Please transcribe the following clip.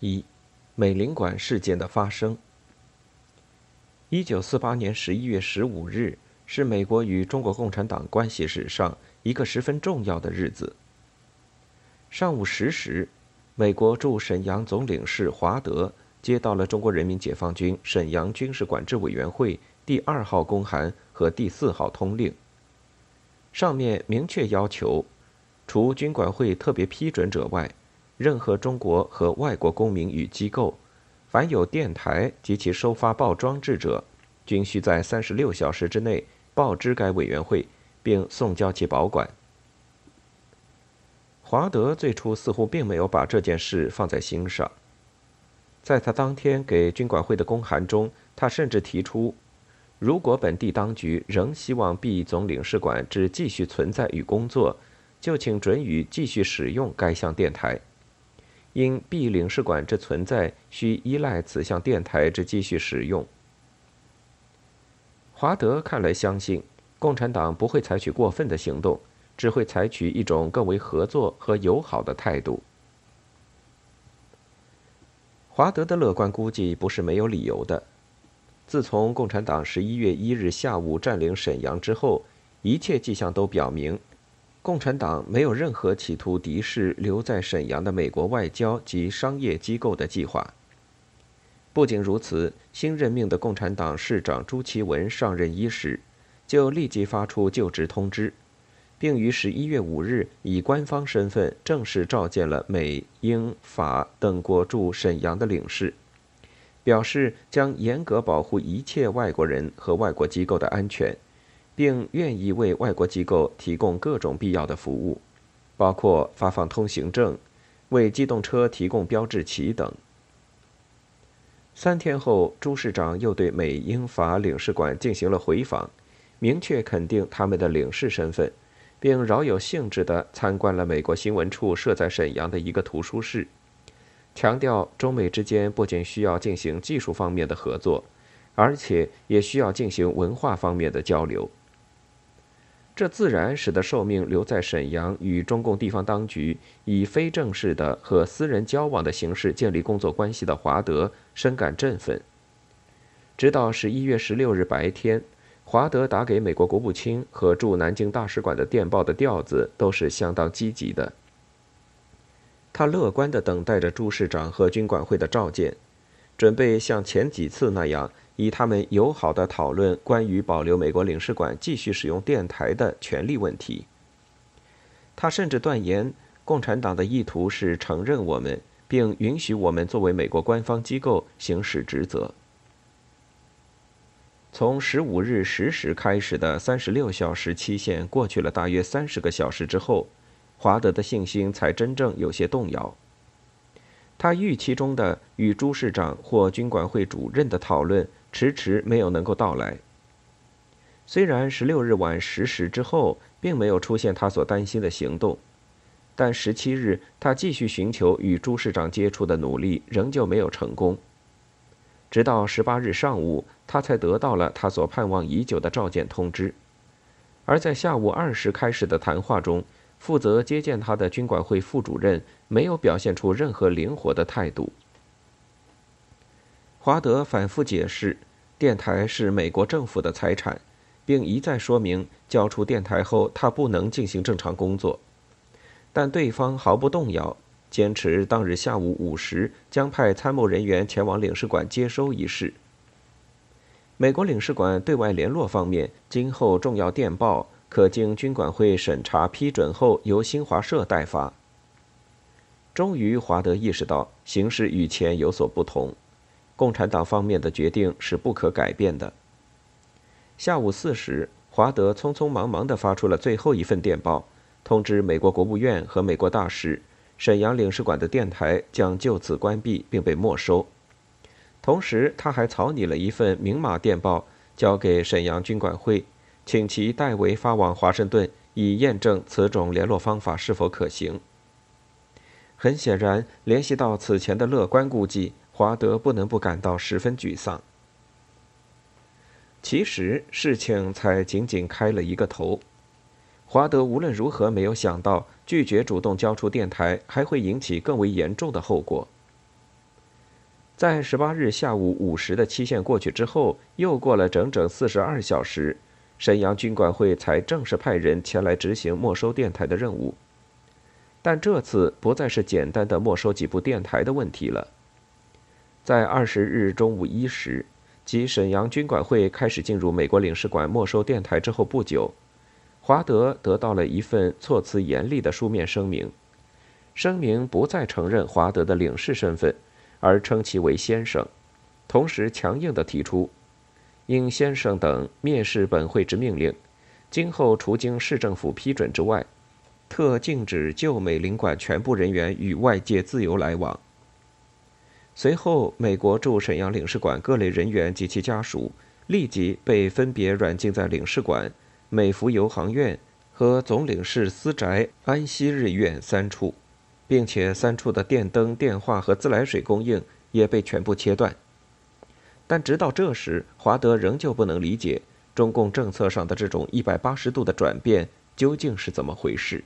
一，美领馆事件的发生。一九四八年十一月十五日是美国与中国共产党关系史上一个十分重要的日子。上午十时，美国驻沈阳总领事华德接到了中国人民解放军沈阳军事管制委员会第二号公函和第四号通令，上面明确要求，除军管会特别批准者外。任何中国和外国公民与机构，凡有电台及其收发报装置者，均需在三十六小时之内报知该委员会，并送交其保管。华德最初似乎并没有把这件事放在心上，在他当天给军管会的公函中，他甚至提出，如果本地当局仍希望 B 总领事馆只继续存在与工作，就请准予继续使用该项电台。因 B 领事馆之存在，需依赖此项电台之继续使用。华德看来相信，共产党不会采取过分的行动，只会采取一种更为合作和友好的态度。华德的乐观估计不是没有理由的。自从共产党十一月一日下午占领沈阳之后，一切迹象都表明。共产党没有任何企图敌视留在沈阳的美国外交及商业机构的计划。不仅如此，新任命的共产党市长朱其文上任伊始，就立即发出就职通知，并于十一月五日以官方身份正式召见了美、英、法等国驻沈阳的领事，表示将严格保护一切外国人和外国机构的安全。并愿意为外国机构提供各种必要的服务，包括发放通行证、为机动车提供标志旗等。三天后，朱市长又对美英法领事馆进行了回访，明确肯定他们的领事身份，并饶有兴致地参观了美国新闻处设在沈阳的一个图书室，强调中美之间不仅需要进行技术方面的合作，而且也需要进行文化方面的交流。这自然使得受命留在沈阳与中共地方当局以非正式的和私人交往的形式建立工作关系的华德深感振奋。直到十一月十六日白天，华德打给美国国务卿和驻南京大使馆的电报的调子都是相当积极的。他乐观地等待着朱市长和军管会的召见，准备像前几次那样。以他们友好的讨论关于保留美国领事馆继续使用电台的权利问题。他甚至断言，共产党的意图是承认我们，并允许我们作为美国官方机构行使职责。从十五日十时开始的三十六小时期限过去了大约三十个小时之后，华德的信心才真正有些动摇。他预期中的与朱市长或军管会主任的讨论。迟迟没有能够到来。虽然十六日晚十时之后并没有出现他所担心的行动，但十七日他继续寻求与朱市长接触的努力仍旧没有成功。直到十八日上午，他才得到了他所盼望已久的召见通知。而在下午二时开始的谈话中，负责接见他的军管会副主任没有表现出任何灵活的态度。华德反复解释。电台是美国政府的财产，并一再说明交出电台后，他不能进行正常工作。但对方毫不动摇，坚持当日下午五时将派参谋人员前往领事馆接收一事。美国领事馆对外联络方面，今后重要电报可经军管会审查批准后，由新华社代发。终于，华德意识到形势与前有所不同。共产党方面的决定是不可改变的。下午四时，华德匆匆忙忙地发出了最后一份电报，通知美国国务院和美国大使，沈阳领事馆的电台将就此关闭并被没收。同时，他还草拟了一份明码电报，交给沈阳军管会，请其代为发往华盛顿，以验证此种联络方法是否可行。很显然，联系到此前的乐观估计。华德不能不感到十分沮丧。其实事情才仅仅开了一个头。华德无论如何没有想到，拒绝主动交出电台还会引起更为严重的后果。在十八日下午五时的期限过去之后，又过了整整四十二小时，沈阳军管会才正式派人前来执行没收电台的任务。但这次不再是简单的没收几部电台的问题了。在二十日中午一时，即沈阳军管会开始进入美国领事馆没收电台之后不久，华德得到了一份措辞严厉的书面声明。声明不再承认华德的领事身份，而称其为先生，同时强硬地提出，应先生等蔑视本会之命令，今后除经市政府批准之外，特禁止旧美领馆全部人员与外界自由来往。随后，美国驻沈阳领事馆各类人员及其家属立即被分别软禁在领事馆、美孚油航院和总领事私宅安息日院三处，并且三处的电灯、电话和自来水供应也被全部切断。但直到这时，华德仍旧不能理解中共政策上的这种一百八十度的转变究竟是怎么回事。